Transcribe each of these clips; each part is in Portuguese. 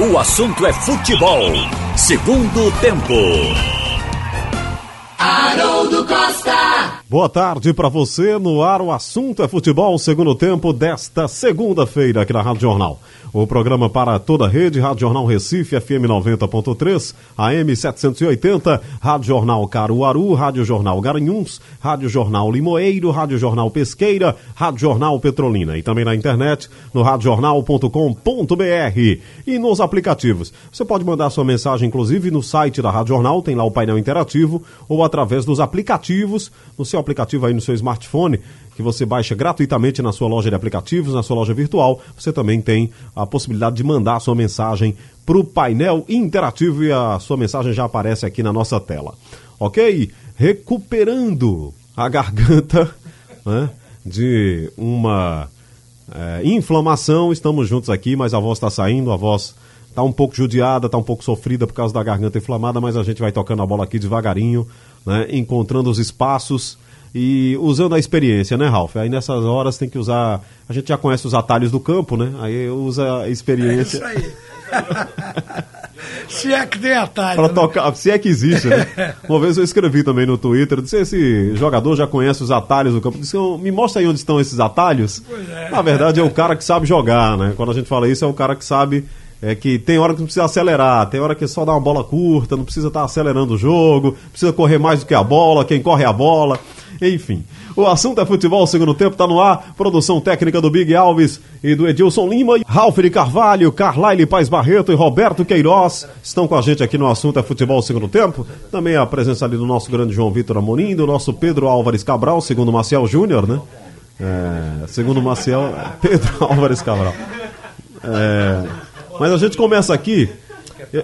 O assunto é futebol. Segundo tempo. Haroldo Costa. Boa tarde para você. No ar, o assunto é futebol. Segundo tempo desta segunda-feira aqui na Rádio Jornal. O programa para toda a rede, Rádio Jornal Recife, FM 90.3, AM 780, Rádio Jornal Caruaru, Rádio Jornal Garanhuns, Rádio Jornal Limoeiro, Rádio Jornal Pesqueira, Rádio Jornal Petrolina e também na internet no radiojornal.com.br e nos aplicativos. Você pode mandar sua mensagem, inclusive, no site da Rádio Jornal, tem lá o painel interativo, ou através dos aplicativos, no seu aplicativo aí no seu smartphone, que você baixa gratuitamente na sua loja de aplicativos, na sua loja virtual. Você também tem a possibilidade de mandar a sua mensagem para o painel interativo e a sua mensagem já aparece aqui na nossa tela. Ok? Recuperando a garganta né, de uma é, inflamação, estamos juntos aqui, mas a voz está saindo, a voz está um pouco judiada, está um pouco sofrida por causa da garganta inflamada, mas a gente vai tocando a bola aqui devagarinho, né, encontrando os espaços e usando a experiência, né, Ralf? Aí nessas horas tem que usar. A gente já conhece os atalhos do campo, né? Aí usa a experiência. É isso aí. se é que tem atalho. Pra né? tocar, se é que existe, né? Uma vez eu escrevi também no Twitter, disse, esse jogador já conhece os atalhos do campo. Disse, me mostra aí onde estão esses atalhos. É. Na verdade, é o cara que sabe jogar, né? Quando a gente fala isso, é o cara que sabe é que tem hora que não precisa acelerar, tem hora que é só dar uma bola curta, não precisa estar tá acelerando o jogo, precisa correr mais do que a bola, quem corre é a bola, enfim. O assunto é futebol, segundo tempo está no ar, produção técnica do Big Alves e do Edilson Lima, Ralf de Carvalho, Carlaile Paz Barreto e Roberto Queiroz estão com a gente aqui no assunto é futebol, segundo tempo. Também a presença ali do nosso grande João Vitor Amorim, do nosso Pedro Álvares Cabral, segundo Maciel Júnior, né? É, segundo Maciel, Pedro Álvares Cabral. É, mas a gente começa aqui.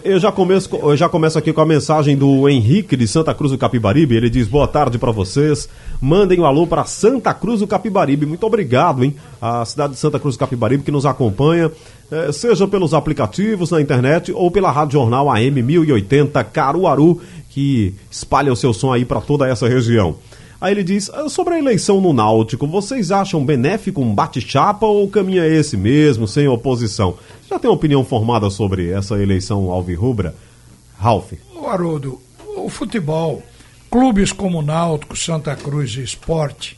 Eu já, começo, eu já começo aqui com a mensagem do Henrique de Santa Cruz do Capibaribe. Ele diz: Boa tarde para vocês. Mandem um alô para Santa Cruz do Capibaribe. Muito obrigado, hein? A cidade de Santa Cruz do Capibaribe que nos acompanha, eh, seja pelos aplicativos na internet ou pela Rádio Jornal AM 1080 Caruaru, que espalha o seu som aí para toda essa região. Aí ele diz: ah, sobre a eleição no Náutico, vocês acham benéfico um bate-chapa ou caminha esse mesmo, sem oposição? Já tem uma opinião formada sobre essa eleição alvirrubra? Ralf. O Haroldo, o futebol, clubes como Náutico, Santa Cruz e Esporte,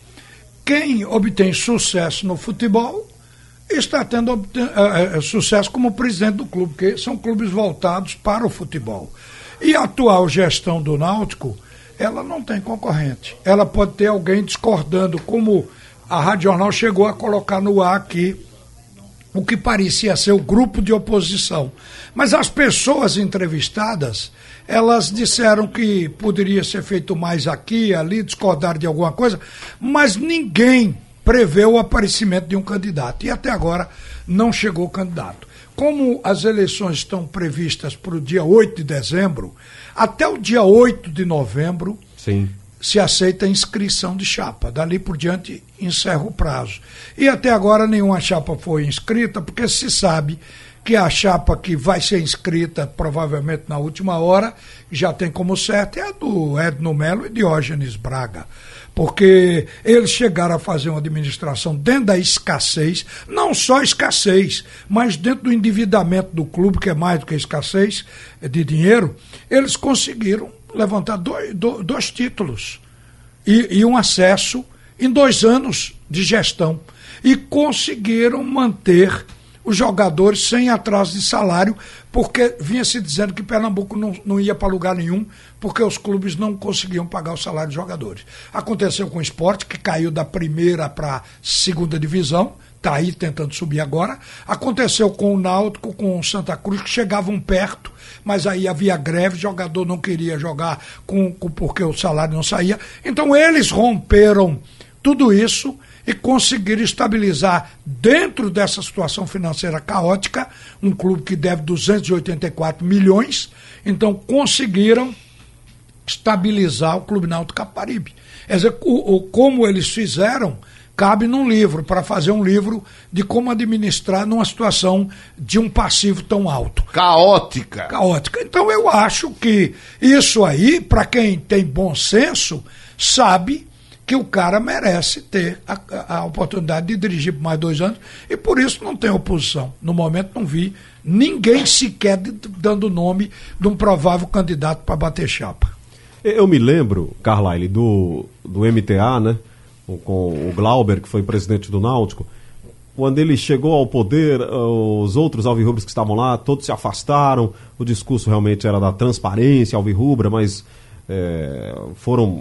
quem obtém sucesso no futebol está tendo uh, sucesso como presidente do clube, porque são clubes voltados para o futebol. E a atual gestão do Náutico ela não tem concorrente. Ela pode ter alguém discordando, como a Rádio Jornal chegou a colocar no ar aqui o que parecia ser o grupo de oposição. Mas as pessoas entrevistadas, elas disseram que poderia ser feito mais aqui, ali, discordar de alguma coisa, mas ninguém prevê o aparecimento de um candidato. E até agora não chegou candidato. Como as eleições estão previstas para o dia 8 de dezembro, até o dia 8 de novembro Sim. Se aceita a inscrição de chapa. Dali por diante encerra o prazo. E até agora nenhuma chapa foi inscrita, porque se sabe que a chapa que vai ser inscrita provavelmente na última hora, já tem como certo, é a do Edno Melo e Diógenes Braga. Porque eles chegaram a fazer uma administração dentro da escassez, não só escassez, mas dentro do endividamento do clube, que é mais do que escassez de dinheiro, eles conseguiram levantar dois, dois títulos e, e um acesso em dois anos de gestão. E conseguiram manter os jogadores sem atraso de salário, porque vinha se dizendo que Pernambuco não, não ia para lugar nenhum, porque os clubes não conseguiam pagar o salário dos jogadores. Aconteceu com o esporte, que caiu da primeira para a segunda divisão, está aí tentando subir agora. Aconteceu com o Náutico, com o Santa Cruz, que chegavam perto, mas aí havia greve, jogador não queria jogar com, com porque o salário não saía. Então eles romperam tudo isso e conseguir estabilizar dentro dessa situação financeira caótica, um clube que deve 284 milhões, então conseguiram estabilizar o Clube Náutico Caparibe. Quer dizer, o, o, como eles fizeram, cabe num livro, para fazer um livro de como administrar numa situação de um passivo tão alto. Caótica. Caótica. Então eu acho que isso aí, para quem tem bom senso, sabe que o cara merece ter a, a, oportunidade de dirigir por mais dois anos e por isso não tem oposição. No momento não vi ninguém sequer dando nome de um provável candidato para bater chapa. Eu me lembro, Carlyle, do, do MTA, né? Com o Glauber, que foi presidente do Náutico. Quando ele chegou ao poder, os outros alvirrubros que estavam lá, todos se afastaram. O discurso realmente era da transparência alvirrubra, mas é, foram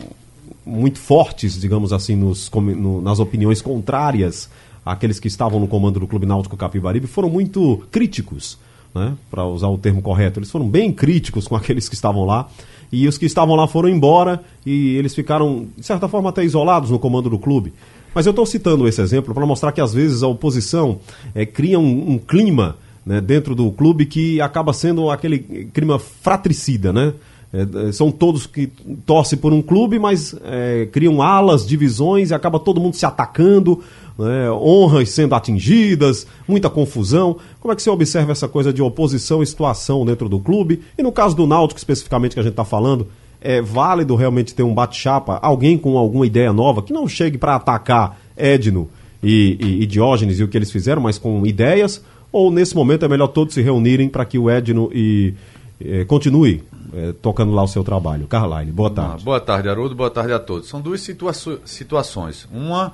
muito fortes, digamos assim, nos, no, nas opiniões contrárias àqueles que estavam no comando do Clube Náutico Capibaribe, foram muito críticos, né, para usar o termo correto. Eles foram bem críticos com aqueles que estavam lá. E os que estavam lá foram embora e eles ficaram, de certa forma, até isolados no comando do clube. Mas eu estou citando esse exemplo para mostrar que às vezes a oposição é, cria um, um clima né, dentro do clube que acaba sendo aquele clima fratricida, né? É, são todos que torcem por um clube, mas é, criam alas, divisões e acaba todo mundo se atacando, né, honras sendo atingidas, muita confusão. Como é que você observa essa coisa de oposição e situação dentro do clube? E no caso do Náutico, especificamente, que a gente está falando, é válido realmente ter um bate-chapa, alguém com alguma ideia nova, que não chegue para atacar Edno e, e, e Diógenes e o que eles fizeram, mas com ideias? Ou nesse momento é melhor todos se reunirem para que o Edno e, e continue é, tocando lá o seu trabalho. Carline, boa tarde. boa tarde, Haroldo, boa tarde a todos. São duas situa situações. Uma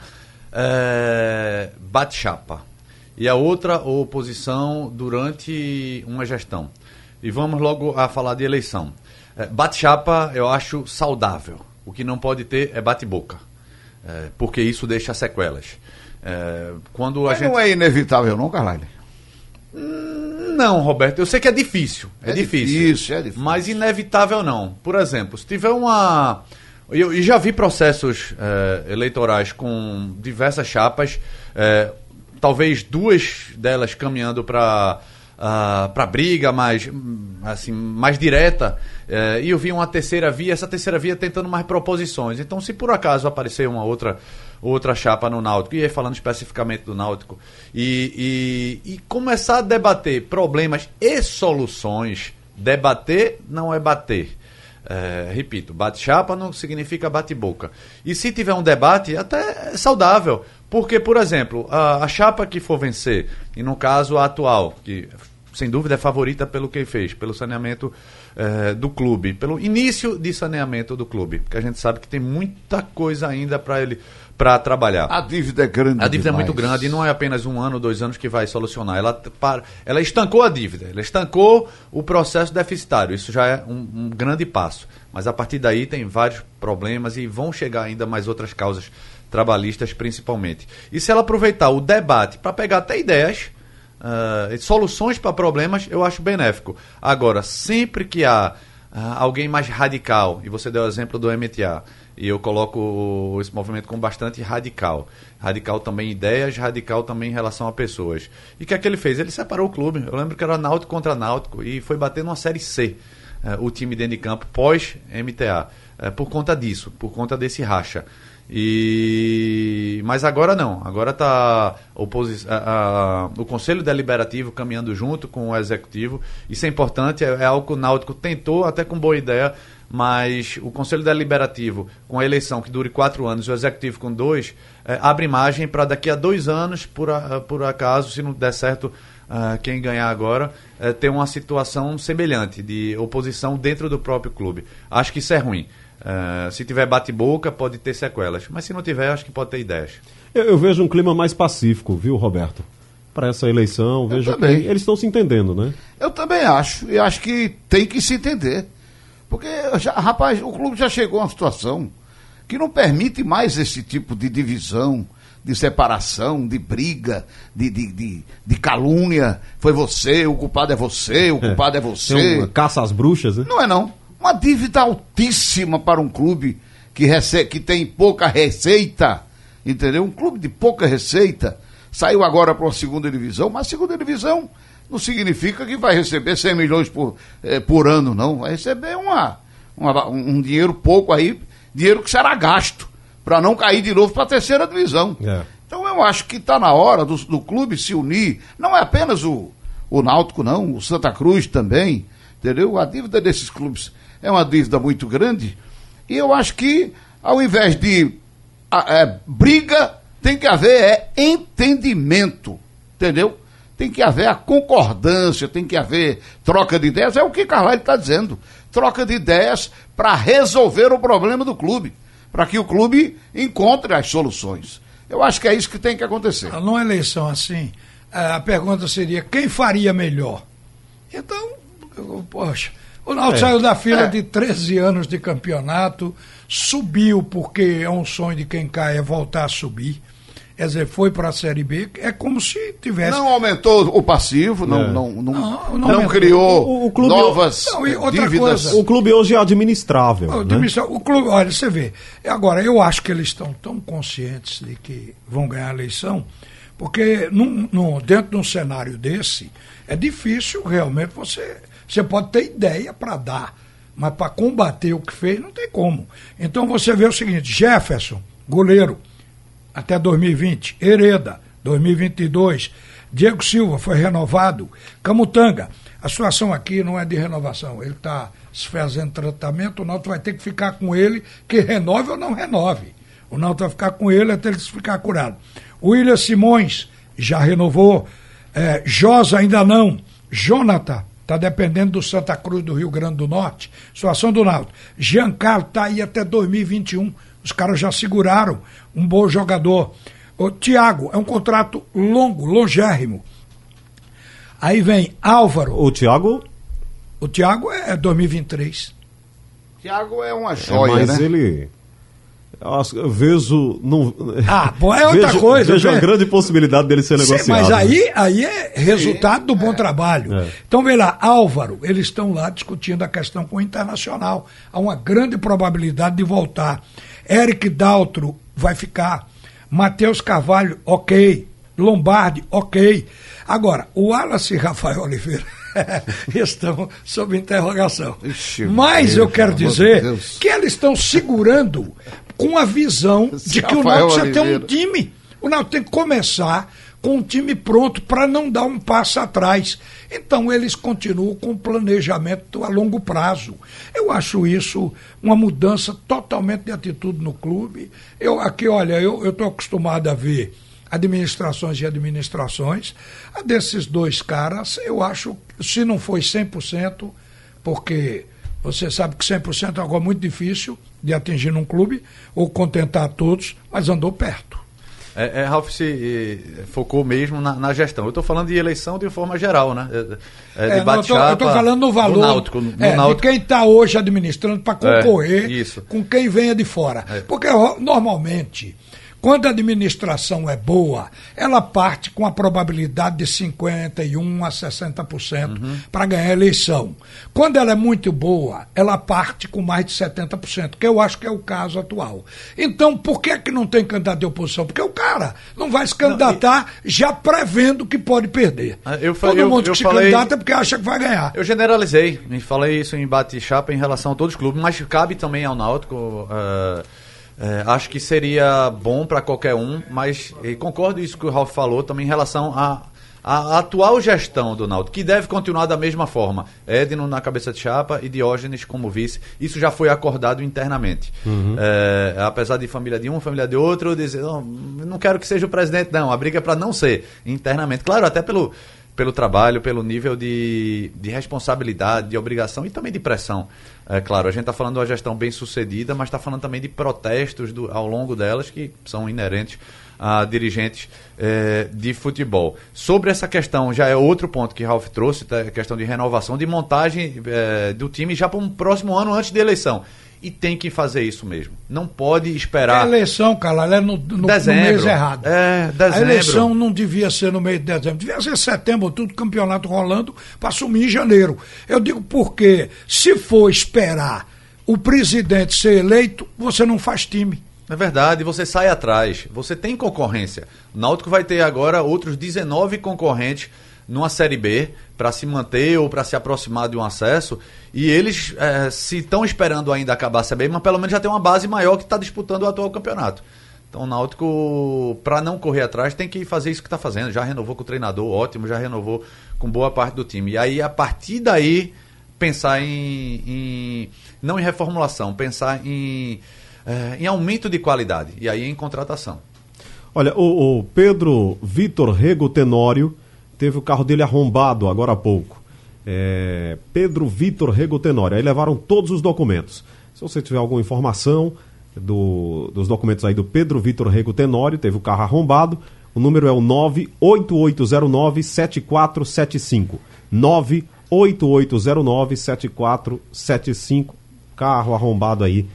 é, bate-chapa e a outra oposição durante uma gestão. E vamos logo a falar de eleição. É, bate-chapa eu acho saudável. O que não pode ter é bate-boca, é, porque isso deixa sequelas. É, quando a Mas gente... não é inevitável não, Carline? Não, Roberto, eu sei que é difícil. É, é difícil, difícil. É difícil. Mas inevitável não. Por exemplo, se tiver uma. Eu, eu já vi processos é, eleitorais com diversas chapas, é, talvez duas delas caminhando para ah, para briga mais assim mais direta uh, e eu vi uma terceira via essa terceira via tentando mais proposições. Então se por acaso aparecer uma outra outra chapa no Náutico e aí falando especificamente do Náutico e, e, e começar a debater problemas e soluções debater não é bater é, repito, bate-chapa não significa bate-boca. E se tiver um debate, até é saudável. Porque, por exemplo, a, a, chapa que for vencer, e no caso a atual, que sem dúvida, é favorita pelo que fez, pelo saneamento eh, do clube, pelo início de saneamento do clube, porque a gente sabe que tem muita coisa ainda para ele para trabalhar. A dívida é grande. A dívida demais. é muito grande e não é apenas um ano, dois anos que vai solucionar. Ela, para, ela estancou a dívida, ela estancou o processo deficitário. Isso já é um, um grande passo. Mas a partir daí tem vários problemas e vão chegar ainda mais outras causas trabalhistas, principalmente. E se ela aproveitar o debate para pegar até ideias uh, soluções para problemas, eu acho benéfico. Agora, sempre que há uh, alguém mais radical, e você deu o exemplo do MTA, e eu coloco esse movimento como bastante radical. Radical também em ideias, radical também em relação a pessoas. E o que é que ele fez? Ele separou o clube. Eu lembro que era Náutico contra Náutico e foi bater numa Série C. Uh, o time dentro de campo pós-MTA. Uh, por conta disso, por conta desse racha. E mas agora não, agora está o Conselho Deliberativo caminhando junto com o Executivo. Isso é importante, é, é algo que o Náutico tentou, até com boa ideia, mas o Conselho Deliberativo, com a eleição que dure quatro anos e o Executivo com dois, é, abre margem para daqui a dois anos, por, a, por acaso, se não der certo uh, quem ganhar agora, uh, ter uma situação semelhante de oposição dentro do próprio clube. Acho que isso é ruim. Uh, se tiver bate-boca, pode ter sequelas. Mas se não tiver, acho que pode ter ideias. Eu, eu vejo um clima mais pacífico, viu, Roberto? Para essa eleição, vejo que eles estão se entendendo, né? Eu também acho. E acho que tem que se entender. Porque, já, rapaz, o clube já chegou a uma situação que não permite mais esse tipo de divisão, de separação, de briga, de, de, de, de, calúnia. Foi você, o culpado é você, o culpado é, é você. Uma caça às bruxas, né? Não é não. Uma dívida altíssima para um clube que, que tem pouca receita, entendeu? Um clube de pouca receita. Saiu agora para uma segunda divisão, mas a segunda divisão não significa que vai receber 100 milhões por, eh, por ano, não. Vai receber uma, uma, um dinheiro pouco aí, dinheiro que será gasto, para não cair de novo para a terceira divisão. É. Então eu acho que está na hora do, do clube se unir. Não é apenas o, o Náutico, não, o Santa Cruz também, entendeu? A dívida desses clubes é uma dívida muito grande. E eu acho que, ao invés de é, briga, tem que haver é, entendimento, entendeu? Tem que haver a concordância, tem que haver troca de ideias, é o que Carvalho está dizendo. Troca de ideias para resolver o problema do clube, para que o clube encontre as soluções. Eu acho que é isso que tem que acontecer. Numa eleição assim, a pergunta seria quem faria melhor? Então, poxa, o Náutico é, saiu da fila é. de 13 anos de campeonato, subiu porque é um sonho de quem cai é voltar a subir. Quer dizer, foi para a Série B, é como se tivesse. Não aumentou o passivo, não, é. não, não, não, não criou o, o clube, novas não, outra dívidas. Coisa, o clube hoje é administrável. O, né? o clube, olha, você vê. Agora, eu acho que eles estão tão conscientes de que vão ganhar a eleição, porque num, num, dentro de um cenário desse, é difícil realmente você. Você pode ter ideia para dar, mas para combater o que fez, não tem como. Então você vê o seguinte: Jefferson, goleiro até 2020. Hereda, 2022. Diego Silva foi renovado. Camutanga, a situação aqui não é de renovação. Ele está se fazendo tratamento, o Náutico vai ter que ficar com ele, que renove ou não renove. O Náutico vai ficar com ele até ele ficar curado. William Simões já renovou. É, Josa ainda não. Jonathan está dependendo do Santa Cruz do Rio Grande do Norte. Situação do Náutico. Giancarlo está aí até 2021. Os caras já seguraram um bom jogador. O Thiago, é um contrato longo, longérrimo. Aí vem Álvaro. O Thiago? O Thiago é 2023. Thiago é uma joia, é, mas né? ele eu vejo. Não, ah, bom, é outra vejo, coisa. Vejo a grande possibilidade dele ser negociado. Sim, mas aí, aí é resultado do bom trabalho. É. Então, vê lá, Álvaro, eles estão lá discutindo a questão com o Internacional. Há uma grande probabilidade de voltar. Eric Daltro vai ficar. Matheus Carvalho, ok. Lombardi, ok. Agora, o Wallace e Rafael Oliveira estão sob interrogação. Ixi, Mas eu quero dizer que eles estão segurando com a visão de que o Náutico precisa ter um time. O Náutico tem que começar com um time pronto para não dar um passo atrás. Então eles continuam com o planejamento a longo prazo. Eu acho isso uma mudança totalmente de atitude no clube. Eu aqui, olha, eu estou acostumado a ver administrações e administrações. A desses dois caras, eu acho, se não foi 100%, porque você sabe que 100% é algo muito difícil de atingir num clube, ou contentar todos, mas andou perto. É, é, Ralf se focou mesmo na, na gestão. Eu estou falando de eleição de forma geral, né? É, é, não, eu estou falando no valor náutico, no é, náutico. de quem está hoje administrando para concorrer é, com quem venha de fora. É. Porque normalmente quando a administração é boa, ela parte com a probabilidade de 51% a 60% uhum. para ganhar a eleição. Quando ela é muito boa, ela parte com mais de 70%, que eu acho que é o caso atual. Então, por que, é que não tem candidato de oposição? Porque o cara não vai se candidatar não, e... já prevendo que pode perder. Ah, eu Todo mundo eu, que eu se falei... candidata é porque acha que vai ganhar. Eu generalizei, e falei isso em bate-chapa em relação a todos os clubes, mas cabe também ao Náutico. Uh é, acho que seria bom para qualquer um, mas concordo isso que o Ralf falou também em relação à a, a, atual gestão do Náutico, que deve continuar da mesma forma. Edno na cabeça de chapa e Diógenes como vice. Isso já foi acordado internamente. Uhum. É, apesar de família de um, família de outro, dizer, não, não quero que seja o presidente, não. A briga é para não ser internamente. Claro, até pelo, pelo trabalho, pelo nível de, de responsabilidade, de obrigação e também de pressão. É claro, a gente está falando de uma gestão bem sucedida, mas está falando também de protestos do, ao longo delas que são inerentes a dirigentes é, de futebol. Sobre essa questão, já é outro ponto que Ralf trouxe, tá, a questão de renovação, de montagem é, do time já para um próximo ano antes da eleição e tem que fazer isso mesmo. Não pode esperar. A eleição, cara, é no, no, dezembro. no mês errado. É, dezembro. A eleição não devia ser no mês de dezembro, devia ser setembro, tudo campeonato rolando, para assumir em janeiro. Eu digo porque, se for esperar o presidente ser eleito, você não faz time. É verdade, você sai atrás. Você tem concorrência. O Náutico vai ter agora outros 19 concorrentes numa Série B para se manter ou para se aproximar de um acesso. E eles, é, se estão esperando ainda acabar a B, mas pelo menos já tem uma base maior que está disputando o atual campeonato. Então o Náutico, para não correr atrás, tem que fazer isso que está fazendo. Já renovou com o treinador, ótimo, já renovou com boa parte do time. E aí, a partir daí, pensar em, em não em reformulação, pensar em eh, em aumento de qualidade. E aí em contratação. Olha, o, o Pedro Vitor Rego Tenório teve o carro dele arrombado agora há pouco. É, Pedro Vitor Rego Tenório. Aí levaram todos os documentos. Se você tiver alguma informação do- dos documentos aí do Pedro Vitor Rego Tenório, teve o carro arrombado. O número é o 98809-7475. 98809-7475. Carro arrombado aí.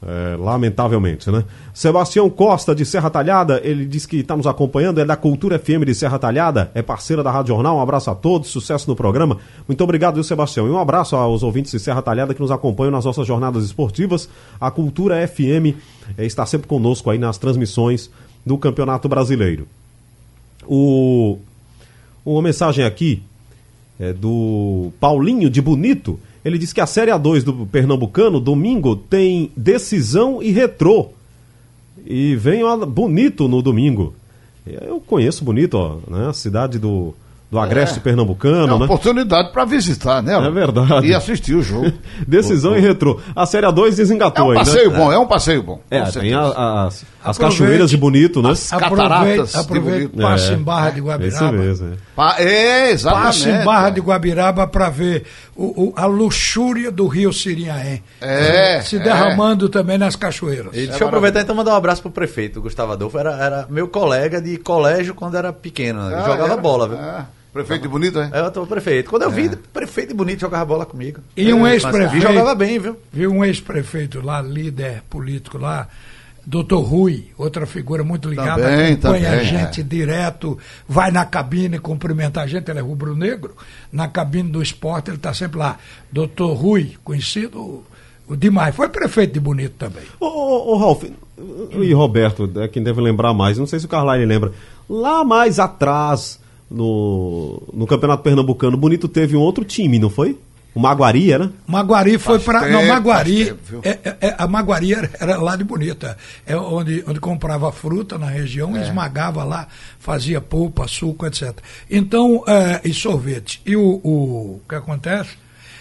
É, lamentavelmente, né? Sebastião Costa, de Serra Talhada, ele diz que está nos acompanhando, é da Cultura FM de Serra Talhada, é parceira da Rádio Jornal. Um abraço a todos, sucesso no programa. Muito obrigado, viu, Sebastião? E um abraço aos ouvintes de Serra Talhada que nos acompanham nas nossas jornadas esportivas. A Cultura FM é, está sempre conosco aí nas transmissões do Campeonato Brasileiro. O, uma mensagem aqui é do Paulinho de Bonito. Ele diz que a Série A2 do Pernambucano, domingo, tem decisão e retrô. E vem ó, bonito no domingo. Eu conheço bonito, ó, né? A cidade do, do Agreste É Pernambucano, uma né? oportunidade para visitar, né? É verdade. E assistir o jogo. Decisão e retrô. A Série A2 É desengatou um aí, passeio né? bom, é um passeio bom. É, tem certeza. a- as, as Aproveite. cachoeiras de bonito, né? cataratas Aproveite, de aproveite bonito. passe É, em Barra de Esse Guabiraba. mesmo, é. Pa- É, exatamente. Passe em Barra de Guabiraba para ver o- o- a luxúria do rio Sirinhaém. É, Se é. derramando também nas cachoeiras. E deixa eu aproveitar então e mandar um abraço pro prefeito, o Gustavo Adolfo. Era, era meu colega de colégio quando era pequeno. Ele Ah, jogava era? bola, viu? É. Prefeito de bonito, é? É, eu tô prefeito. Quando eu vi, prefeito bonito jogava bola comigo. E um É, ex-prefeito. jogava bem, viu? Viu um ex-prefeito lá, líder político lá, doutor Rui, outra figura muito ligada, Também, acompanha a também, gente é. direto, vai na cabine cumprimentar a gente, ele é rubro-negro, na cabine do esporte ele está sempre lá. Doutor Rui, conhecido o demais, foi prefeito de Bonito também. Ô, ô, ô, Ralf, e Roberto, é quem deve lembrar mais, não sei se o Carlyle lembra. Lá mais atrás, no, no Campeonato Pernambucano, Bonito teve um outro time, não foi? O Maguari, era? Maguari foi para. Não, Maguari. tempo, é- é- é- a Maguari era, era lá de Bonita. É onde, onde comprava fruta na região, É. esmagava lá, fazia polpa, suco, etc. Então, é, e sorvete. E o, o, o que acontece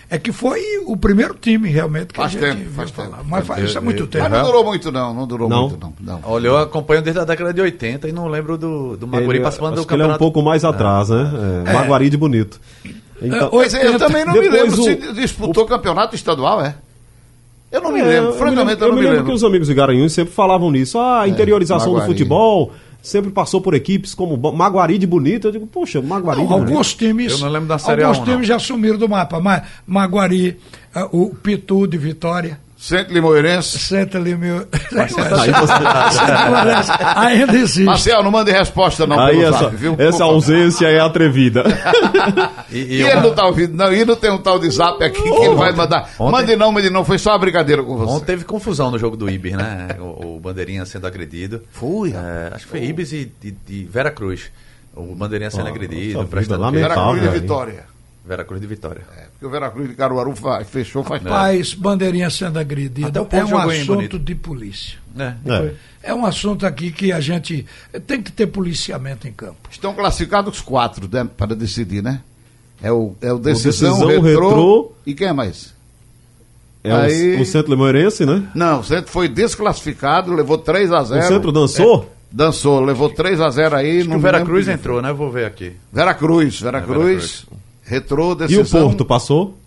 é que foi o primeiro time realmente que Faz a gente tempo, viu faz falar. tempo. Mas faz, isso é muito eu- tempo. Mas não durou muito, não. Não durou Não? muito, não. não. Olha, eu acompanho desde a década de 80 e não lembro do, do Maguari Ele- participando acho do que ele é um campeonato. pouco mais atrás, né? É, Maguari de Bonito. Então, Oi, Mas eu também não me lembro o- se disputou campeonato estadual, é? Eu não me É, lembro, eu me francamente eu eu não me me lembro lembro. que os amigos de Garanhuns sempre falavam nisso. Ah, a interiorização do futebol sempre passou por equipes como Maguari de Bonito. Eu digo, poxa, Maguari de Não, Bonito. alguns times. Eu não lembro da Série Alguns A1, não. times já sumiram do mapa. Mas Maguari, ah, o Pitu de Vitória. Centro Limoeirense. Ali meu. Aí você- Ainda existe. Marcel, não mande resposta não Aí pelo essa, zap, viu? essa ausência é atrevida. E, E e ele uma- não tá ouvindo, não. E não tem um tal de zap aqui que ele vai mandar. Ontem- Mande não, mande não. Foi só uma brincadeira com você. Ontem teve confusão no jogo do Ibis, né? O, o Bandeirinha sendo agredido. Foi, É, acho que foi Ibis e de, de Vera Cruz. O Bandeirinha sendo Ah, agredido, nossa vida, queixa. Veracruz de? Vitória. Vera Cruz de Vitória. É, porque o Veracruz de Caruaru fechou faz tempo. Rapaz, bandeirinha sendo agredida o é um assunto de polícia. É. É. É um assunto aqui que a gente tem que ter policiamento em campo. Estão classificados os quatro né, para decidir, né? É o, é o Decisão, Decisão, Retrô, Retrô. e quem é mais? É Aí- o, o Centro Limoeirense, né? Não, o Centro foi desclassificado, levou 3 a 0 O Centro dançou? Dançou, levou 3 a 0 aí. Acho que o me Vera lembro Cruz quem entrou, né? Vou ver aqui. Veracruz, Veracruz, Veracruz. Retrô, E o Decisão. Porto passou?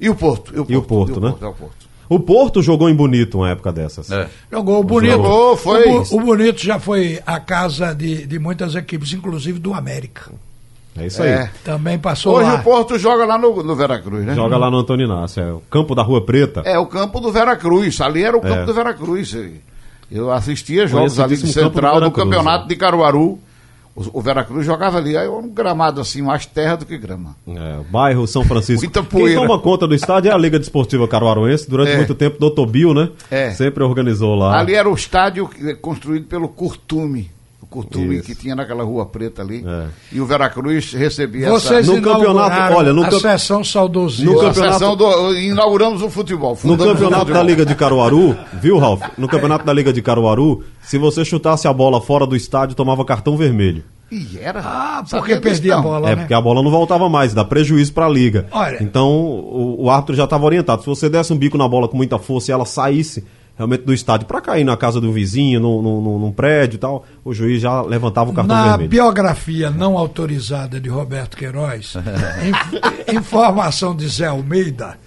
E o Porto. E o Porto, né? é o Porto. O Porto jogou em Bonito uma época dessas. É. Jogou o Bonito. Jogou, foi. O, o Bonito já foi a casa de, de muitas equipes, inclusive do América. É isso aí. É. Também passou Hoje lá. o Porto joga lá no, no Veracruz, né? Joga lá no Antônio Inácio. É o campo da Rua Preta. É, o campo do Veracruz. Ali era o campo É. do Veracruz. Eu assistia jogos ali de do Central, no Veracruz, campeonato né? de Caruaru. O, o Veracruz jogava ali. Aí um gramado assim, mais terra do que grama. É, bairro São Francisco. Muita Quem poeira. toma conta do estádio é a Liga Desportiva Caruaruense. Durante É. muito tempo, Dr. Bill, né? É. Sempre organizou lá. Ali era o estádio construído pelo Curtume. Isso. que tinha naquela rua preta ali. É. E o Veracruz recebia Vocês No essa. campeonato, inauguraram olha, no a camp- sessão saudosista. No a campeonato- sessão do, inauguramos o futebol. No campeonato futebol. da Liga de Caruaru, viu, Ralf? No campeonato da Liga de Caruaru, se você chutasse a bola fora do estádio, tomava cartão vermelho. E era. Ah, porque perdia a bola, É, né? porque a bola não voltava mais, dá prejuízo pra liga. Olha- Então, o, o árbitro já estava orientado. Se você desse um bico na bola com muita força e ela saísse, realmente do estádio para cair na casa do vizinho, num, num, num prédio e tal, o juiz já levantava o cartão Na vermelho. biografia não autorizada de Roberto Queiroz, inf- informação de Zé Almeida,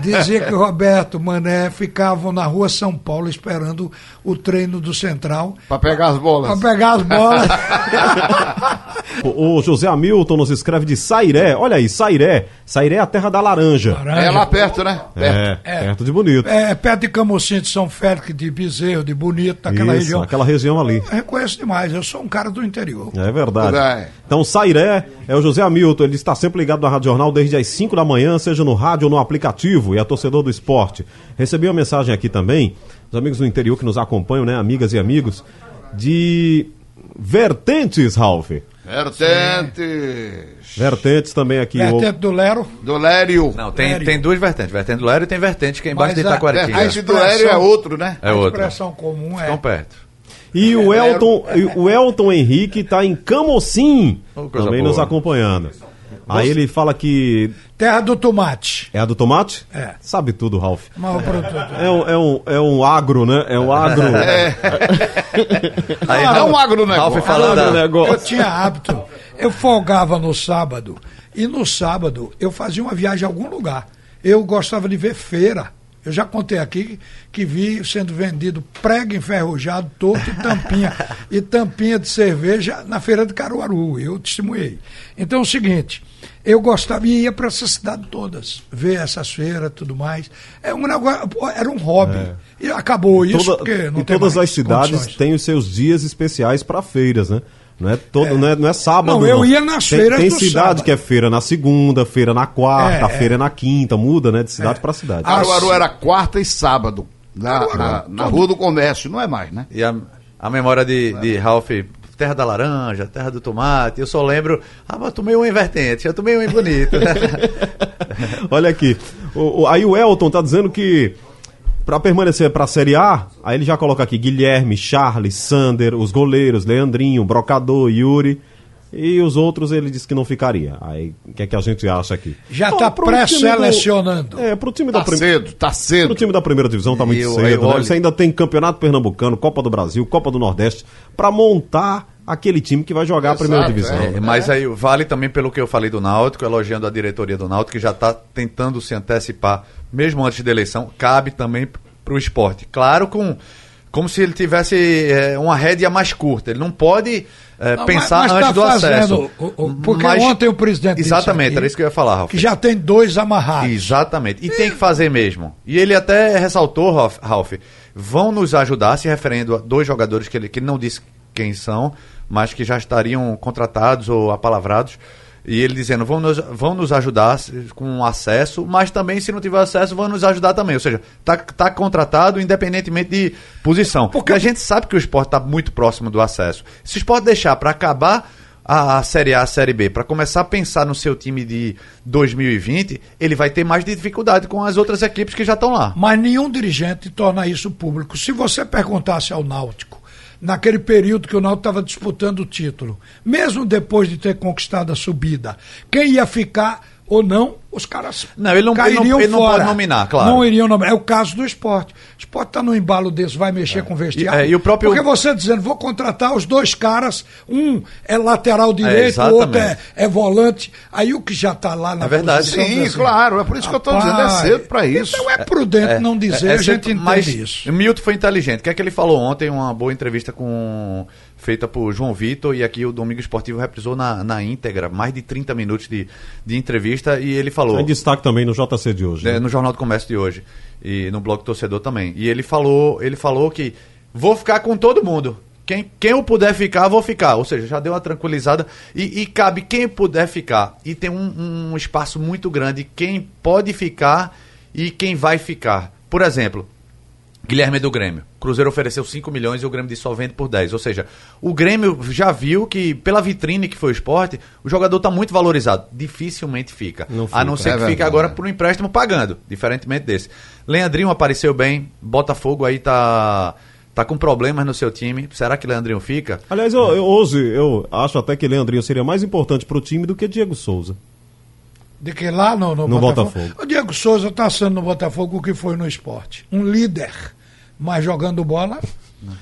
dizia que Roberto Mané ficavam na rua São Paulo esperando o treino do Central Pra pegar as bolas. para pegar as bolas. O, o José Hamilton nos escreve de Sairé. Olha aí, Sairé. Sairé é a terra da laranja. É lá perto, né? Perto. É, perto de Bonito. É, perto de Camocim, de São Félix, de Bezerro, de Bonito, daquela Isso, região. aquela região ali. Eu reconheço demais, eu sou um cara do interior. É verdade. Então, Sairé é o José Hamilton. Ele está sempre ligado na Rádio Jornal desde as 5 da manhã, seja no rádio ou no aplicativo, e é torcedor do esporte. Recebi uma mensagem aqui também, os amigos do interior que nos acompanham, né, amigas e amigos, de Vertentes, Ralph. Vertentes. Vertentes também aqui. Vertente do Lero, Do Lério. Não, tem, Lério. tem duas vertentes. Vertente do Lério e tem vertente que é embaixo Mas de a- Itaquaritinga. Vertente do Lério é outro, né? É a outra. expressão comum é. Ficam perto. E o Elton, e o Elton Henrique está em Camocim, Oh, também boa. nos acompanhando. Aí ele fala que Terra do tomate. é a do tomate? É. Sabe tudo, Ralph. Maior produtor. É um, é um, é um agro, né? É um agro. Aí, é um Ralf- agronegócio. Ralf falando da- Eu tinha hábito. Eu folgava no sábado. E no sábado eu fazia uma viagem a algum lugar. Eu gostava de ver feira. Eu já contei aqui que vi sendo vendido prego enferrujado, torto e tampinha. e tampinha de cerveja na feira de Caruaru. Eu testemunhei. Então é o seguinte. Eu gostava e ia para essas cidades todas, ver essas feiras e tudo mais. É um negócio, era um hobby. E acabou isso, Toda- porque não e tem todas as cidades condições. têm os seus dias especiais para feiras, né? Não é, todo, Não, é, não é sábado. Não, eu ia nas tem, feiras Tem do cidade sábado. que é feira na segunda, feira na quarta, É, é. feira na quinta, muda, né? De cidade para cidade. Ah, Caruaru era quarta e sábado. Na, na, na Rua do Comércio, não é mais, né? E a, a memória de, de Ralph, terra da laranja, terra do tomate, eu só lembro, ah, mas eu tomei um invertente, eu tomei um bonito. Olha aqui. O, o- aí o Elton tá dizendo que para permanecer para a Série A, aí ele já coloca aqui Guilherme, Charles, Sander, os goleiros, Leandrinho, Brocador, Yuri. E os outros ele disse que não ficaria. Aí o que é que a gente acha aqui? Já tá do- pré-selecionando. É, pro time da Tá primeira. cedo, tá cedo. Pro time da primeira divisão tá muito eu- cedo, eu né? olho- Você ainda tem Campeonato Pernambucano, Copa do Brasil, Copa do Nordeste, para montar aquele time que vai jogar a primeira Exato, divisão. é. né? Mas aí vale também pelo que eu falei do Náutico, elogiando a diretoria do Náutico, que já está tentando se antecipar, mesmo antes da eleição, cabe também para o esporte. Claro, com como se ele tivesse é, uma rédea mais curta. Ele não pode é, Não, pensar mas- mas antes tá do acesso. o- porque ontem o presidente Exatamente, aqui era isso que eu ia falar, Ralf. Que já tem dois amarrados. Exatamente. E tem que fazer mesmo. E ele até ressaltou, Ralf, Ralf, vão nos ajudar, se referindo a dois jogadores que ele, que ele não disse quem são, mas que já estariam contratados ou apalavrados. E ele dizendo, vão nos, vão nos ajudar com acesso, mas também, se não tiver acesso, vão nos ajudar também. Ou seja, tá, tá contratado independentemente de posição. Porque a gente sabe que o esporte está muito próximo do acesso. Se o esporte deixar para acabar a, a Série A, a Série B, para começar a pensar no seu time de 2020, ele vai ter mais dificuldade com as outras equipes que já estão lá. Mas nenhum dirigente torna isso público. Se você perguntasse ao Náutico, naquele período que o Náutico estava disputando o título, mesmo depois de ter conquistado a subida, quem ia ficar ou não, os caras Não, ele não- ele não- cairiam ele não fora. pode nominar, claro. Não iriam nominar. É o caso do esporte. O esporte está no embalo desse, vai mexer com o vestiário. E- é, e o próprio- Porque você dizendo, vou contratar os dois caras, um é lateral direito, o outro é, é volante. Aí o que já está lá na É verdade. posição Sim, assim, claro, é por isso que eu tô dizendo, é Rapaz, cedo pra isso. Então é prudente não dizer, a gente entende mas isso. O Milton foi inteligente. O que é que ele falou ontem? Uma boa entrevista com feita por João Vitor e aqui o Domingo Esportivo reprisou na, na íntegra, mais de 30 minutos de, de entrevista e ele falou... Em destaque também no JC de hoje. É, né? no Jornal do Comércio de hoje e no blog torcedor também. E ele falou, ele falou que vou ficar com todo mundo. Quem, quem eu puder ficar, vou ficar. Ou seja, já deu uma tranquilizada. E, e cabe quem puder ficar. E tem um, um espaço muito grande. Quem pode ficar e quem vai ficar. Por exemplo, Guilherme do Grêmio. Cruzeiro ofereceu 5 milhões e o Grêmio disse só vende por 10. Ou seja, o Grêmio já viu que, pela vitrine que foi o esporte, o jogador está muito valorizado. Dificilmente fica. Não A não fica, ser é que fique verdade. agora por um empréstimo pagando, diferentemente desse. Leandrinho apareceu bem, Botafogo aí tá, tá com problemas no seu time. Será que Leandrinho fica? Aliás, eu, eu- hoje eu acho até que Leandrinho seria mais importante pro time do que Diego Souza. De que lá no, no, No Botafogo. O Diego Souza está sendo no Botafogo o que foi no esporte. Um líder. Mas jogando bola,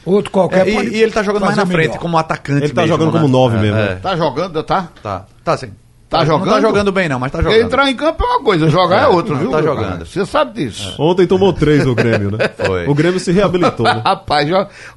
outro qualquer É, e, e ele tá jogando mais na frente, melhor. como atacante Ele tá mesmo, jogando né? como nove É, mesmo. é. Tá jogando, tá? Tá, tá sim. Tá Não jogando? tá jogando bem não, mas tá jogando. Entrar em campo é uma coisa, jogar é, É, outra, não, viu? tá jogando. Você sabe disso. Ontem tomou três o Grêmio, né? Foi. O Grêmio se reabilitou, né? Rapaz,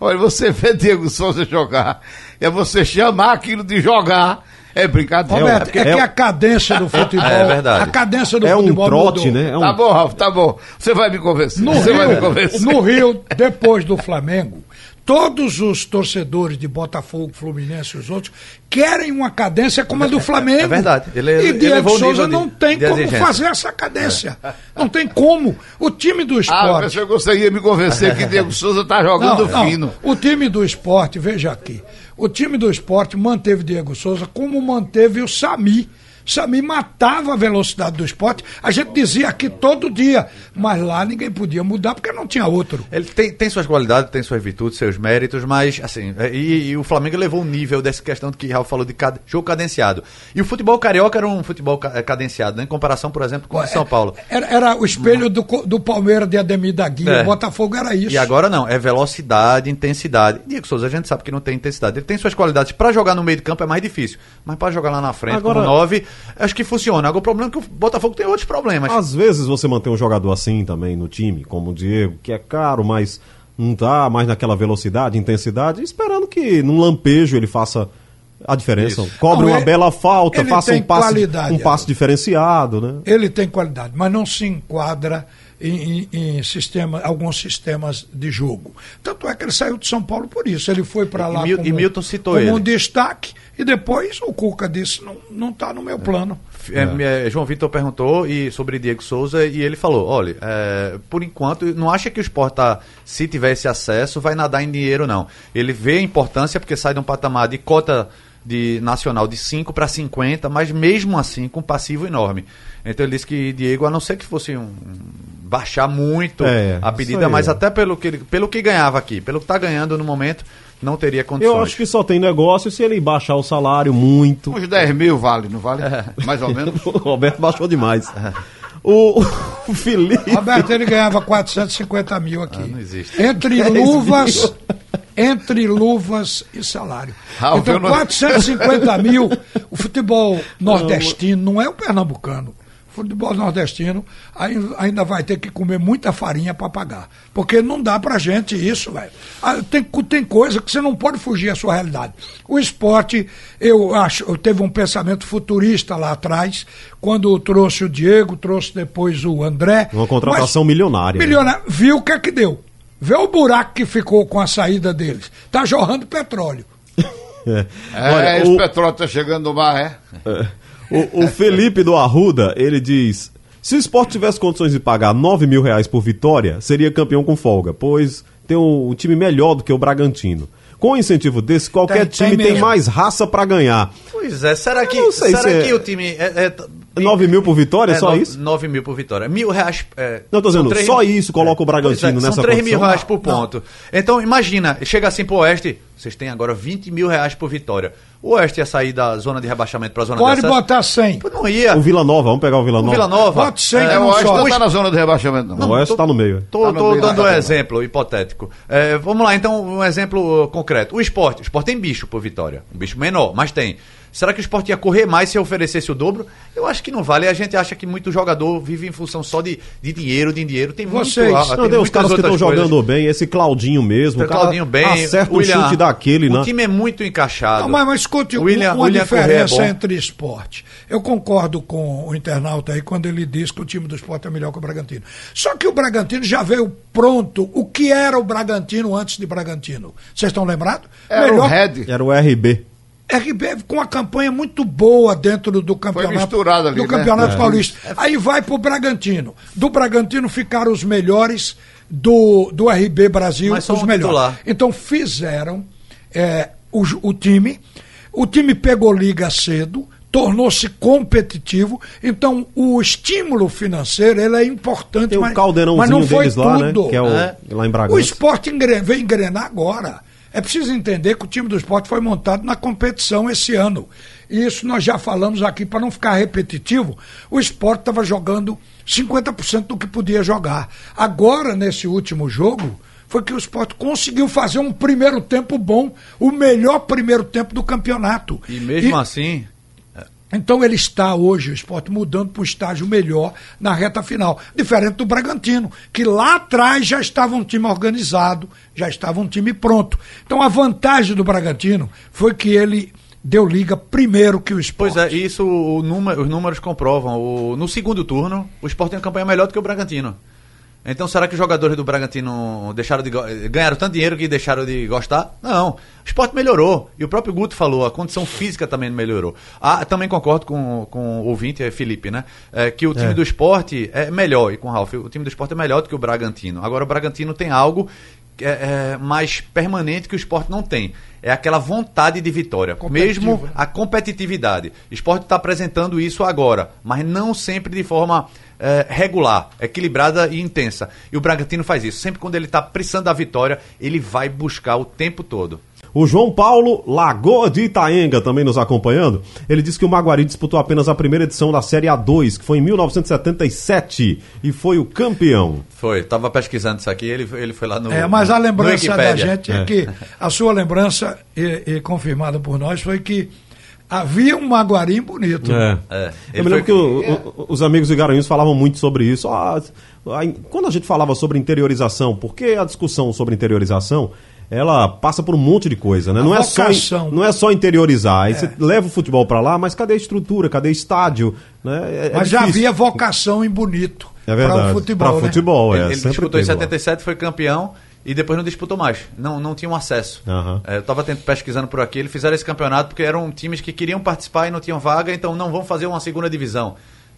olha, você vê Diego Souza jogar, é você chamar aquilo de jogar, é brincadeira. Roberto, é, é- que é- a cadência do futebol. é verdade. A cadência do É um futebol trote, mudou. né? É um... Tá bom, Ralf, tá bom. Você vai me convencer. No você vai me Rio, convencer. no Rio, depois do Flamengo, todos os torcedores de Botafogo, Fluminense e os outros querem uma cadência como a do Flamengo. é verdade. Ele- e Diego Souza não tem de como exigência. fazer essa cadência. Não tem como. O time do Ah, esporte. que você ia me convencer que Diego Souza tá jogando Não, não. fino. O time do esporte, veja aqui. O time do esporte manteve Diego Souza como manteve o Sami. Sami matava a velocidade do esporte. A gente dizia aqui todo dia, mas lá ninguém podia mudar porque não tinha outro. Ele tem, tem suas qualidades, tem suas virtudes, seus méritos, mas assim, é, e, e o Flamengo levou um nível dessa questão que Raul falou de cad- jogo cadenciado. E o futebol carioca era um futebol ca- cadenciado, né, em comparação, por exemplo, com o de São Paulo. Era, era o espelho do, do Palmeiras de Ademir da Guia. É. O Botafogo era isso. E agora não, é velocidade, intensidade. Diego Souza, a gente sabe que não tem intensidade. Ele tem suas qualidades. Pra jogar no meio de campo é mais difícil, mas pra jogar lá na frente, Agora- como nove, acho que funciona. Agora o problema é que o Botafogo tem outros problemas. Às vezes você mantém um jogador assim também no time, como o Diego, que é caro, mas não tá mais naquela velocidade, intensidade, esperando que num lampejo ele faça a diferença. Isso. Cobre Não, uma ele- bela falta, faça um passe, qualidade, um passe diferenciado, né? Ele tem qualidade, mas não se enquadra em, em- em sistema, alguns sistemas de jogo. Tanto é que ele saiu de São Paulo por isso. Ele foi para E lá Mil- como, e Milton citou como um ele. destaque e depois o Cuca disse, não, não está no meu plano. É, é, João Vitor perguntou e, sobre Diego Souza e ele falou: olha, é, por enquanto, não acha que o esporte, tá, se tiver esse acesso, vai nadar em dinheiro, não. Ele vê a importância porque sai de um patamar de cota de nacional de 5 para 50, mas mesmo assim com passivo enorme. Então ele disse que Diego, a não ser que fosse um, baixar muito É, a pedida, mas é. até pelo que, ele- pelo que ganhava aqui, pelo que está ganhando no momento, não teria condições. Eu acho que só tem negócio se ele baixar o salário muito. Uns 10 mil vale, não vale? É. Mais ou menos. O Roberto baixou demais. O, o Felipe. Roberto, ele ganhava 450 mil aqui. Ah, não existe. Entre luvas, entre luvas e salário. Ralf, então, eu não- 450 mil, o futebol nordestino não é o pernambucano. Futebol nordestino ai- ainda vai ter que comer muita farinha para pagar. Porque não dá pra gente isso, velho. Ah, Tem, tem coisa que você não pode fugir à sua realidade. O esporte, eu acho, eu teve um pensamento futurista lá atrás, quando trouxe o Diego, trouxe depois o André. Uma contratação Mas- milionária. né? Milionário. Viu o que é que deu. Vê o buraco que ficou com a saída deles. Tá jorrando petróleo. É. É, Olha, esse o- petróleo tá chegando no mar, é? O, o Felipe do Arruda, ele diz: se o esporte tivesse condições de pagar 9 mil reais por vitória, seria campeão com folga, pois tem um, um time melhor do que o Bragantino. Com um incentivo desse, qualquer Tem- time tem tem, mais raça pra ganhar. Pois é, será que, será se é- que o time. É, é, 9 mil por vitória, é, só nove- isso? 9 mil por vitória. Mil reais. É, Não, tô dizendo, só isso coloca o Bragantino Pois é, nessa São 3 mil reais por Não, ponto. Então, imagina, chega assim pro Oeste, vocês têm agora 20 mil reais por vitória. O Oeste ia sair da zona de rebaixamento pra zona Pode de acesso? botar 100. Pô, Não ia. O Vila Nova, vamos pegar o Vila O Nova. Vila Nova. Bota 100 é, É, não o Oeste não tá na zona de rebaixamento, não. O Oeste tá no meio. é. Tô, Tá no tô meio da dando um exemplo hipotético. É, vamos lá, então, um exemplo uh, concreto. O esporte. O esporte tem bicho por vitória. Um bicho menor, mas tem. Será que o esporte ia correr mais se oferecesse o dobro? Eu acho que não vale. A gente acha que muito jogador vive em função só de, de dinheiro, de dinheiro. Tem Vocês- muito. Não, tem tem os caras que estão jogando bem, esse Claudinho mesmo. O cara Claudinho bem. Acerta o William- chute daquele, O né? time é muito encaixado. Não, mas, mas escute, William- uma William é diferença bom. entre esporte. Eu concordo com o internauta aí quando ele diz que o time do esporte é melhor que o Bragantino. Só que o Bragantino já veio pronto. O que era o Bragantino antes de Bragantino? Vocês estão lembrados? Era o Red. Era o RB. RB com uma campanha muito boa dentro do campeonato, ali, do né? campeonato É. paulista. Aí vai pro Bragantino. Do Bragantino ficaram os melhores do, do RB Brasil, Mas os um melhores. titular. Então fizeram é, o, o time, o time pegou liga cedo, tornou-se competitivo. Então o estímulo financeiro ele é importante, Tem o mas, caldeirãozinho mas não foi deles lá, né? tudo. Que é o, É. lá em O esporte engre- vem engrenar agora. É preciso entender que o time do esporte foi montado na competição esse ano. E isso nós já falamos aqui, para não ficar repetitivo, o esporte estava jogando 50% do que podia jogar. Agora, nesse último jogo, foi que o esporte conseguiu fazer um primeiro tempo bom, o melhor primeiro tempo do campeonato. E mesmo assim, Então ele está hoje, o esporte, mudando para um estágio melhor na reta final. Diferente do Bragantino, que lá atrás já estava um time organizado, já estava um time pronto. Então a vantagem do Bragantino foi que ele deu liga primeiro que o esporte. Pois é, isso os números comprovam. O- no segundo turno, o Sport tem uma campanha melhor do que o Bragantino. Então, será que os jogadores do Bragantino deixaram de ganharam tanto dinheiro que deixaram de gostar? Não. O esporte melhorou. E o próprio Guto falou, a condição física também melhorou. Ah, também concordo com, com o ouvinte, é Felipe, né? É, que o time do esporte é melhor, e com o Ralf, o time do esporte é melhor do que o Bragantino. Agora, o Bragantino tem algo é, é, mais permanente que o esporte não tem. É aquela vontade de vitória. Mesmo a competitividade. O esporte está apresentando isso agora, mas não sempre de forma eh, regular, equilibrada e intensa. E o Bragantino faz isso. Sempre quando ele está precisando da vitória, ele vai buscar o tempo todo. O João Paulo Lagoa de Itaenga também nos acompanhando. Ele disse que o Maguari disputou apenas a primeira edição da Série A2, que foi em 1977, e foi o campeão. Foi, estava pesquisando isso aqui, ele, ele foi lá no. É, mas a lembrança da gente é, que a sua lembrança, e, e confirmada por nós, foi que havia um Maguarim bonito. É. É, Eu me lembro foi- que o- o- os amigos de Garanhuns falavam muito sobre isso. Ah, quando a gente falava sobre interiorização, porque a discussão sobre interiorização ela passa por um monte de coisa, né? A Não é, só, não é só interiorizar. Aí você leva o futebol pra lá, mas cadê a estrutura? Cadê estádio? Né? É- é Mas já havia vocação em bonito É para verdade. o futebol. Pra né? futebol, é. ele ele disputou em teve lá. 77, foi campeão e depois não disputou mais. Não, não tinham acesso. Aham. É, eu estava pesquisando por aqui, eles fizeram esse campeonato porque eram times que queriam participar e não tinham vaga, então não vão fazer uma segunda divisão.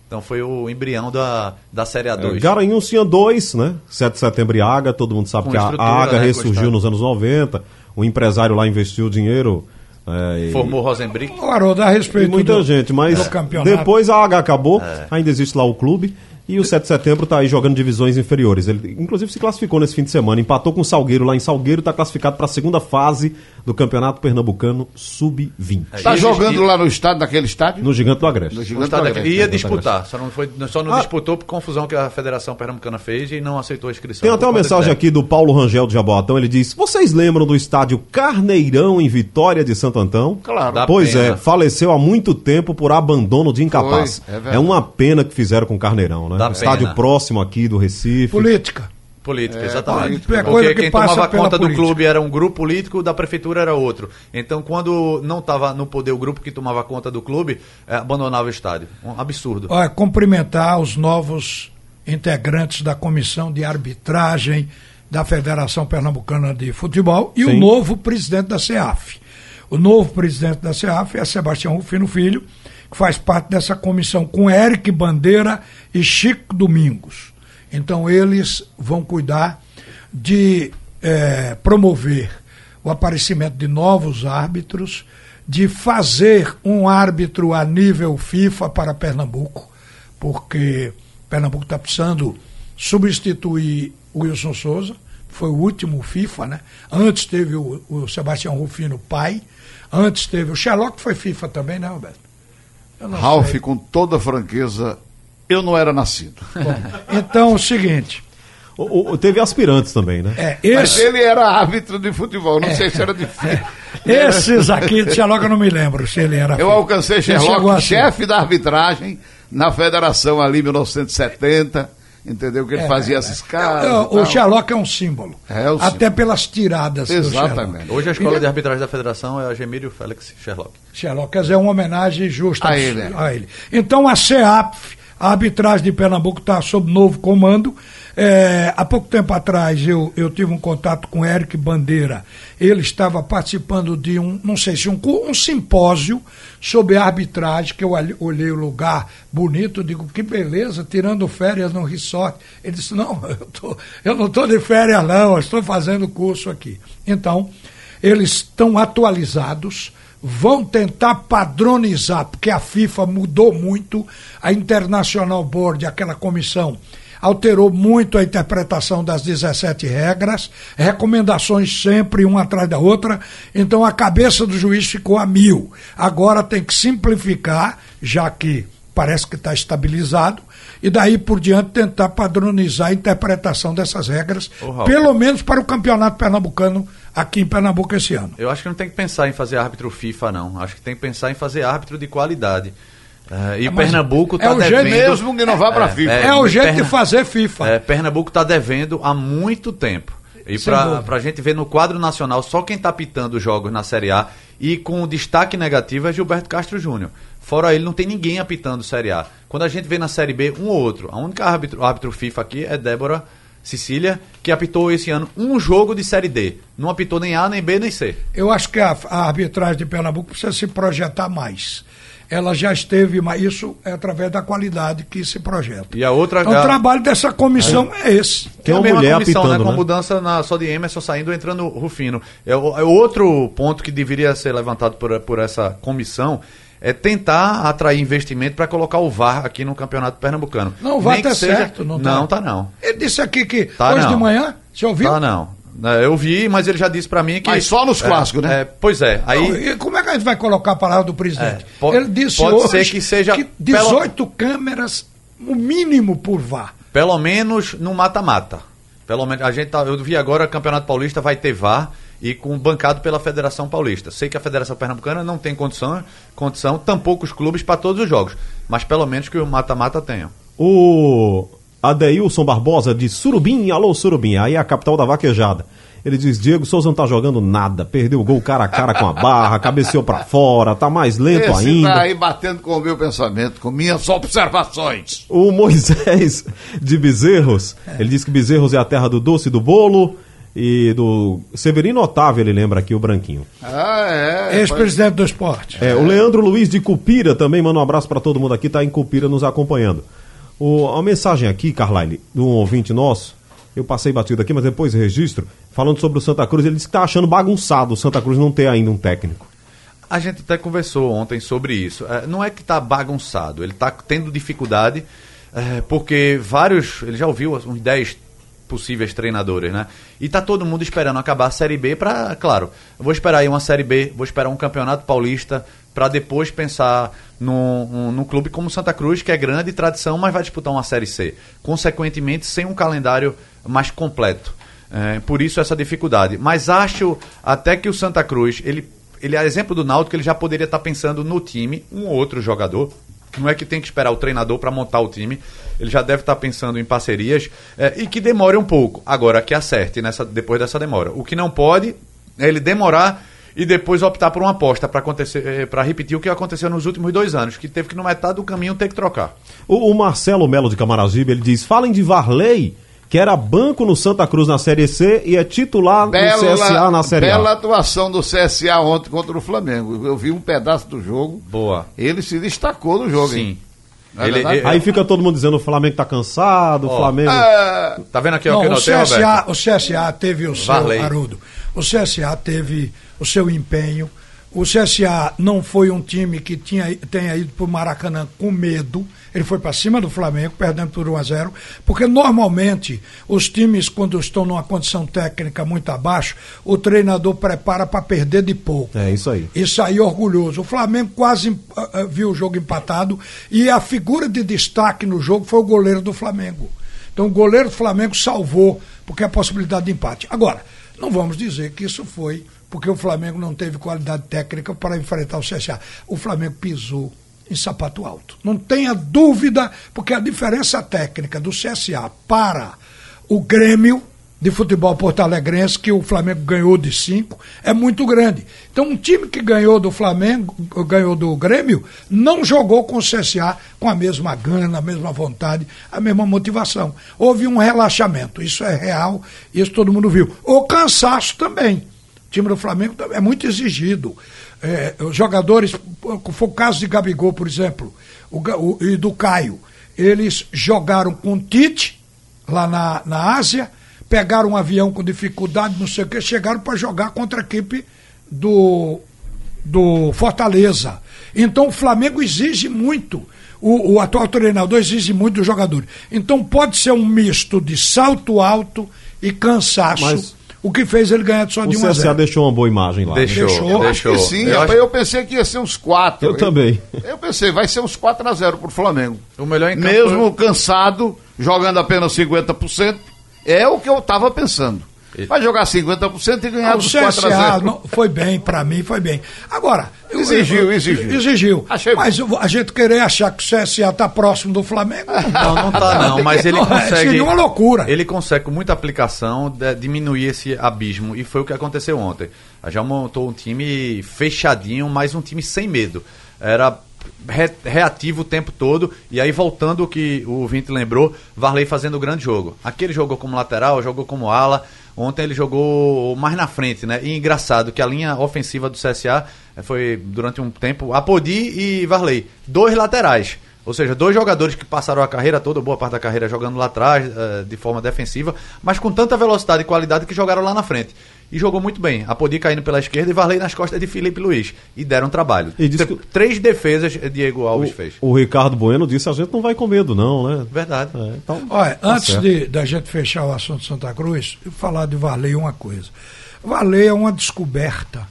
Então foi o embrião da, da Série A2. É, Garanhuns tinha dois, né? 7 de setembro e Aga, todo mundo sabe Com que a Aga né, ressurgiu nos anos 90. O empresário lá investiu dinheiro. é, e- Formou Rosenbrick. Ô, Haroldo, a E respeito muita do, gente, mas depois a AH acabou, É. ainda existe lá o clube. E o 7 de setembro está aí jogando divisões inferiores. Ele, inclusive, se classificou nesse fim de semana. Empatou com o Salgueiro lá em Salgueiro. Está classificado para a segunda fase do Campeonato Pernambucano Sub-20. Está E- jogando lá no estádio, naquele estádio? No Gigante do Agreste. No Gigante do. Agreste. Ia disputar, só não, foi, só não Ah. disputou por confusão que a Federação Pernambucana fez e não aceitou a inscrição. Tem até uma mensagem aqui do Paulo Rangel de Jaboatão. Ele diz: Vocês lembram do estádio Carneirão em Vitória de Santo Antão? Claro. Dá pois pena. é, faleceu há muito tempo por abandono de incapaz. Foi, é verdade. é uma pena que fizeram com o Carneirão, né? Dá Um estádio próximo aqui do Recife. Política. Política, É, exatamente. política. É coisa Porque que quem tomava conta do política. clube era um grupo político, da prefeitura era outro. Então, quando não estava no poder o grupo que tomava conta do clube, eh, abandonava o estádio. Um absurdo. Olha, cumprimentar os novos integrantes da comissão de arbitragem da Federação Pernambucana de Futebol e o Sim. novo presidente da CEAF. O novo presidente da CEAF é Sebastião Rufino Filho, que faz parte dessa comissão com Eric Bandeira e Chico Domingos. Então eles vão cuidar de eh, promover o aparecimento de novos árbitros, de fazer um árbitro a nível FIFA para Pernambuco, porque Pernambuco está precisando substituir Wilson Souza, foi o último FIFA, né? Antes teve o, o Sebastião Rufino pai, antes teve o Sherlock, foi FIFA também, né, Roberto? Ralf, sei. com toda franqueza, eu não era nascido. Então, o seguinte, O- o- teve aspirantes também, né? é, Mas esse, ele era árbitro de futebol, não sei se era difícil. esses aqui de Sherlock eu não me lembro se ele era. Eu alcancei Sherlock, assim. chefe da arbitragem, na federação ali em 1970, entendeu? Que ele fazia as escalas. É, e o tal. Sherlock é um símbolo. É o até pelas tiradas Exatamente. Hoje a escola de arbitragem da federação é a Gemílio Félix Sherlock. Sherlock, quer dizer, é uma homenagem justa A ele. a ele. Então a CEAP, a arbitragem de Pernambuco, está sob novo comando. É, há pouco tempo atrás eu, eu tive um contato com Eric Bandeira. Ele estava participando de um, não sei se um, um simpósio sobre arbitragem, que eu olhe- olhei o lugar bonito, digo, que beleza, tirando férias no resort. Ele disse, não, eu, tô, eu não estou de férias não, eu estou fazendo curso aqui. Então, eles estão atualizados, vão tentar padronizar, porque a FIFA mudou muito, a International Board, aquela comissão, alterou muito a interpretação das 17 regras, recomendações sempre uma atrás da outra, então a cabeça do juiz ficou a mil. Agora tem que simplificar, já que parece que está estabilizado, e daí por diante tentar padronizar a interpretação dessas regras, Raul. pelo menos para o campeonato pernambucano aqui em Pernambuco esse ano. Eu acho que não tem que pensar em fazer árbitro FIFA, não. Acho que tem que pensar em fazer árbitro de qualidade. Eh, e mas Pernambuco é está o jeito devendo. Mesmo que não vá pra FIFA. É, o jeito Perna- de fazer FIFA. É, Pernambuco está devendo há muito tempo. E para a gente ver no quadro nacional, só quem está pitando os jogos na Série A e com destaque negativo é Gilberto Castro Júnior. Fora ele, não tem ninguém apitando Série A. Quando a gente vê na Série B, um ou outro. A única árbitro, árbitro FIFA aqui é Débora Cecília, que apitou esse ano um jogo de Série D. Não apitou nem A, nem B, nem C. Eu acho que a, a arbitragem de Pernambuco precisa se projetar mais. Ela já esteve, mas isso é através da qualidade que se projeta. E a outra- Então, a- o trabalho dessa comissão é esse. Tem uma a mesma mulher comissão, apitando, né, com né? mudança na, só de Emerson saindo entrando Rufino. É, o- é outro ponto que deveria ser levantado por, por essa comissão é tentar atrair investimento para colocar o VAR aqui no Campeonato Pernambucano. Não, o VAR Nem que tá certo, não tá? Não, tá não. Ele disse aqui que Tá, hoje não. de manhã, você ouviu? Tá não. É, Eu vi, mas ele já disse para mim que. Mas só nos É, clássicos, né? é, pois é. Aí. Não, e como é que a gente vai colocar a palavra do presidente? É, po- Ele disse pode hoje ser que seja que 18 câmeras, o mínimo por VAR. Pelo menos no mata-mata. Pelo menos a gente tá, eu vi agora o Campeonato Paulista vai ter VAR e com bancado pela Federação Paulista. Sei que a Federação Pernambucana não tem condição, condição tampouco os clubes para todos os jogos, mas pelo menos que o mata-mata tenha. O Adeilson Barbosa de Surubim, alô Surubim, aí é a capital da vaquejada. Ele diz: Diego Souza não tá jogando nada, perdeu o gol cara a cara com a barra, cabeceou pra fora, tá mais lento Esse ainda. tá aí batendo com o meu pensamento, com minhas observações. O Moisés de Bezerros, ele diz que Bezerros é a terra do doce e do bolo e do Severino Otávio, ele lembra aqui o branquinho. Ah, é. Ex-presidente do esporte. É, o Leandro Luiz de Cupira também manda um abraço pra todo mundo aqui, tá em Cupira nos acompanhando. O, a mensagem aqui, Carlyle, de um ouvinte nosso, eu passei batido aqui, mas depois registro, falando sobre o Santa Cruz, ele disse que tá achando bagunçado o Santa Cruz não ter ainda um técnico. A gente até conversou ontem sobre isso. É, não é que está bagunçado, ele está tendo dificuldade, é, porque vários. Ele já ouviu uns 10 possíveis treinadores, né? E tá todo mundo esperando acabar a Série B para, claro, vou esperar aí uma Série B, vou esperar um Campeonato Paulista para depois pensar num, num, num clube como Santa Cruz, que é grande tradição, mas vai disputar uma Série C. Consequentemente, sem um calendário mais completo. É, por isso essa dificuldade. Mas acho até que o Santa Cruz, ele, ele é exemplo do Náutico, ele já poderia estar pensando no time, um ou outro jogador. Não é que tem que esperar o treinador para montar o time. Ele já deve estar pensando em parcerias é, e que demore um pouco. Agora, que acerte nessa, depois dessa demora. O que não pode é ele demorar e depois optar por uma aposta para acontecer, para repetir o que aconteceu nos últimos dois anos, que teve que no metade do caminho ter que trocar. O, o Marcelo Melo de Camaragibe, ele diz: falem de Varley, que era banco no Santa Cruz na Série C e é titular no CSA na Série bela A. atuação do CSA ontem contra o Flamengo. Eu vi um pedaço do jogo. Boa. Ele se destacou no jogo, Sim. hein? É Ele- ele- Aí fica todo mundo dizendo o Flamengo tá cansado, o Ó, Flamengo. Ah, Tá vendo aqui Não, que eu o, CSA, Roberto? o CSA teve o seu, Varley. Haroldo, o CSA teve o seu empenho. O CSA não foi um time que tinha, tenha ido para o Maracanã com medo. Ele foi para cima do Flamengo, perdendo por 1 a 0 porque normalmente os times, quando estão numa condição técnica muito abaixo, o treinador prepara para perder de pouco. É isso aí. E sair orgulhoso. O Flamengo quase ah, ah, viu o jogo empatado e a figura de destaque no jogo foi o goleiro do Flamengo. Então o goleiro do Flamengo salvou, porque a possibilidade de empate. Agora, não vamos dizer que isso foi porque o Flamengo não teve qualidade técnica para enfrentar o CSA. O Flamengo pisou em sapato alto. Não tenha dúvida, porque a diferença técnica do CSA para o Grêmio de futebol porto-alegrense, que o Flamengo ganhou de 5, é muito grande. Então, um time que ganhou do Flamengo, ganhou do Grêmio, não jogou com o CSA com a mesma gana, a mesma vontade, a mesma motivação. Houve um relaxamento, isso é real, isso todo mundo viu. O cansaço também. O time do Flamengo é muito exigido. É, os jogadores, foi o caso de Gabigol, por exemplo, o, o, e do Caio. Eles jogaram com Tite, lá na, na Ásia, pegaram um avião com dificuldade, não sei o que, chegaram para jogar contra a equipe do, do Fortaleza. Então o Flamengo exige muito. O, o atual treinador exige muito dos jogadores. Então pode ser um misto de salto alto e cansaço. Mas- o que fez ele ganhar só O de 1 a CSA 0. deixou uma boa imagem lá. né? Deixou, Deixou. deixou. Acho que sim, Eu rapaz, acho- eu pensei que ia ser uns 4. Eu também. Eu pensei, vai ser uns 4 a 0 pro Flamengo. O melhor em campo Mesmo cansado, jogando apenas 50%, é o que eu tava pensando. Vai jogar 50% e ganhar Ah, o dos 4 a CSA 0. não- foi bem, pra mim foi bem. Agora. eu- Exigiu, eu- exigiu. Exigiu. Achei. Mas eu- a gente querer achar que o CSA tá próximo do Flamengo. Não, não tá não, mas ele Não, consegue. seria uma loucura. Ele consegue, com muita aplicação, de- diminuir esse abismo. E foi o que aconteceu ontem. A já montou um time fechadinho, mas um time sem medo. Era re- reativo o tempo todo. E aí, voltando o que o Vinte lembrou, Varley fazendo grande jogo. Aquele jogou como lateral, jogou como ala. Ontem ele jogou mais na frente, né? E engraçado que a linha ofensiva do CSA eh, foi, durante um tempo, Apodi e Varley. Dois laterais. Ou seja, dois jogadores que passaram a carreira toda, boa parte da carreira jogando lá atrás, eh, de forma defensiva, mas com tanta velocidade e qualidade que jogaram lá na frente. E jogou muito bem. Apodi caindo pela esquerda e Varley nas costas de Felipe Luiz. E deram trabalho. E T- que- Três defesas eh, Diego Alves fez. O Ricardo Bueno disse: a gente não vai com medo, não, né? Verdade. É, então, Olha, tá antes certo. de, da gente fechar o assunto Santa Cruz, eu falar de Varley uma coisa. Varley é uma descoberta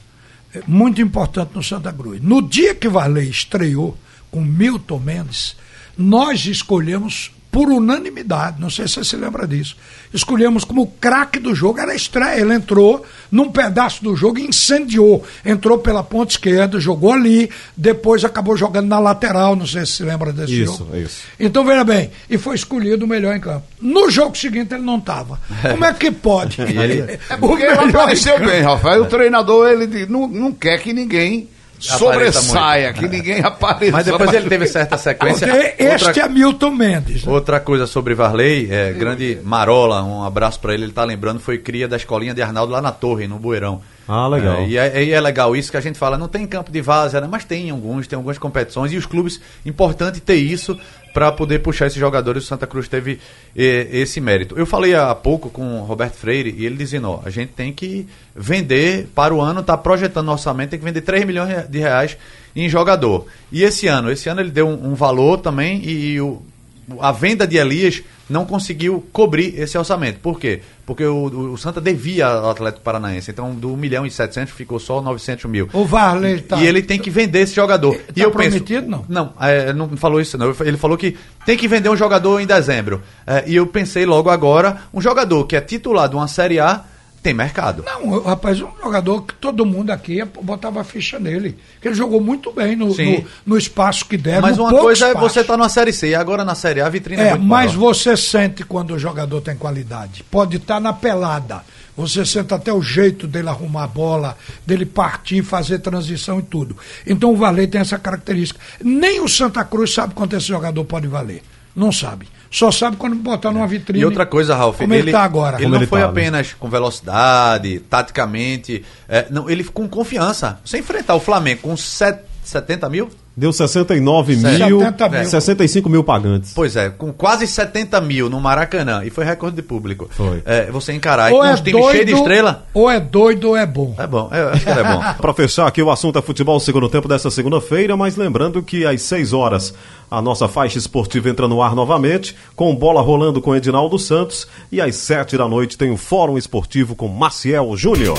eh, muito importante no Santa Cruz. No dia que Varley estreou com Milton Mendes, nós escolhemos por unanimidade, não sei se você se lembra disso. Escolhemos como craque do jogo, era a estreia. Ele entrou num pedaço do jogo e incendiou. Entrou pela ponta esquerda, jogou ali, depois acabou jogando na lateral, não sei se se lembra desse Isso, jogo. isso. Então, veja bem, e foi escolhido o melhor em campo. No jogo seguinte ele não estava. Como é que pode? Ele- É porque ele apareceu bem, Rafael. O treinador, ele não, não quer que ninguém sobressaia, que ninguém apareça. Mas depois ele teve certa sequência. Porque este Outra- é Milton Mendes. né? Outra coisa sobre Varley, é, grande Marola, um abraço pra ele, ele tá lembrando, foi cria da escolinha de Arnaldo lá na Torre, no Bueirão. Ah, legal. É, e, é, e é legal isso que a gente fala, não tem campo de várzea, né? mas tem alguns, tem algumas competições e os clubes, importante ter isso para poder puxar esses jogadores. O Santa Cruz teve eh, esse mérito. Eu falei há pouco com o Roberto Freire e ele dizendo, ó, a gente tem que vender para o ano, tá projetando no orçamento, tem que vender 3 milhões de reais em jogador. E esse ano, esse ano ele deu um, um valor também e o, a venda de Elias não conseguiu cobrir esse orçamento. Por quê? Porque o, o Santa devia ao Atlético Paranaense. Então, do 1 milhão e 700 ficou só 900 mil. O Varley tá. E ele tem que vender esse jogador. Tá e eu prometido, penso, não? Não, é, não falou isso não. Ele falou que tem que vender um jogador em dezembro. É, e eu pensei logo agora, um jogador que é titular de uma Série A tem mercado. Não, rapaz, um jogador que todo mundo aqui botava ficha nele. Que ele jogou muito bem no, no, no espaço que deram. Mas uma coisa é espaço. você estar tá numa Série C e agora na Série A a vitrine é, É, mas maior. você sente quando o jogador tem qualidade. Pode estar na pelada. Você sente até o jeito dele arrumar a bola, dele partir, fazer transição e tudo. Então o Valer tem essa característica. Nem o Santa Cruz sabe quanto esse jogador pode valer. Não sabe. Só sabe quando botar numa vitrine. E outra coisa, Ralf, como ele está agora. Ele Como não ele foi tá, né? apenas com velocidade, taticamente, é, não, ele com confiança. Sem enfrentar o Flamengo com set- 70 mil? Deu 69 mil, 70 mil. 65 mil pagantes. Pois é, com quase 70 mil no Maracanã, e foi recorde de público. Foi. É, você encarar Ou com é uns times cheios de estrela, ou é doido ou é bom. é bom, eu acho que é bom. Para fechar aqui o assunto é futebol segundo tempo dessa segunda-feira, mas lembrando que às 6 horas a nossa faixa esportiva entra no ar novamente, com bola rolando com Edinaldo Santos, e às 7 da noite tem o Fórum Esportivo com Maciel Júnior.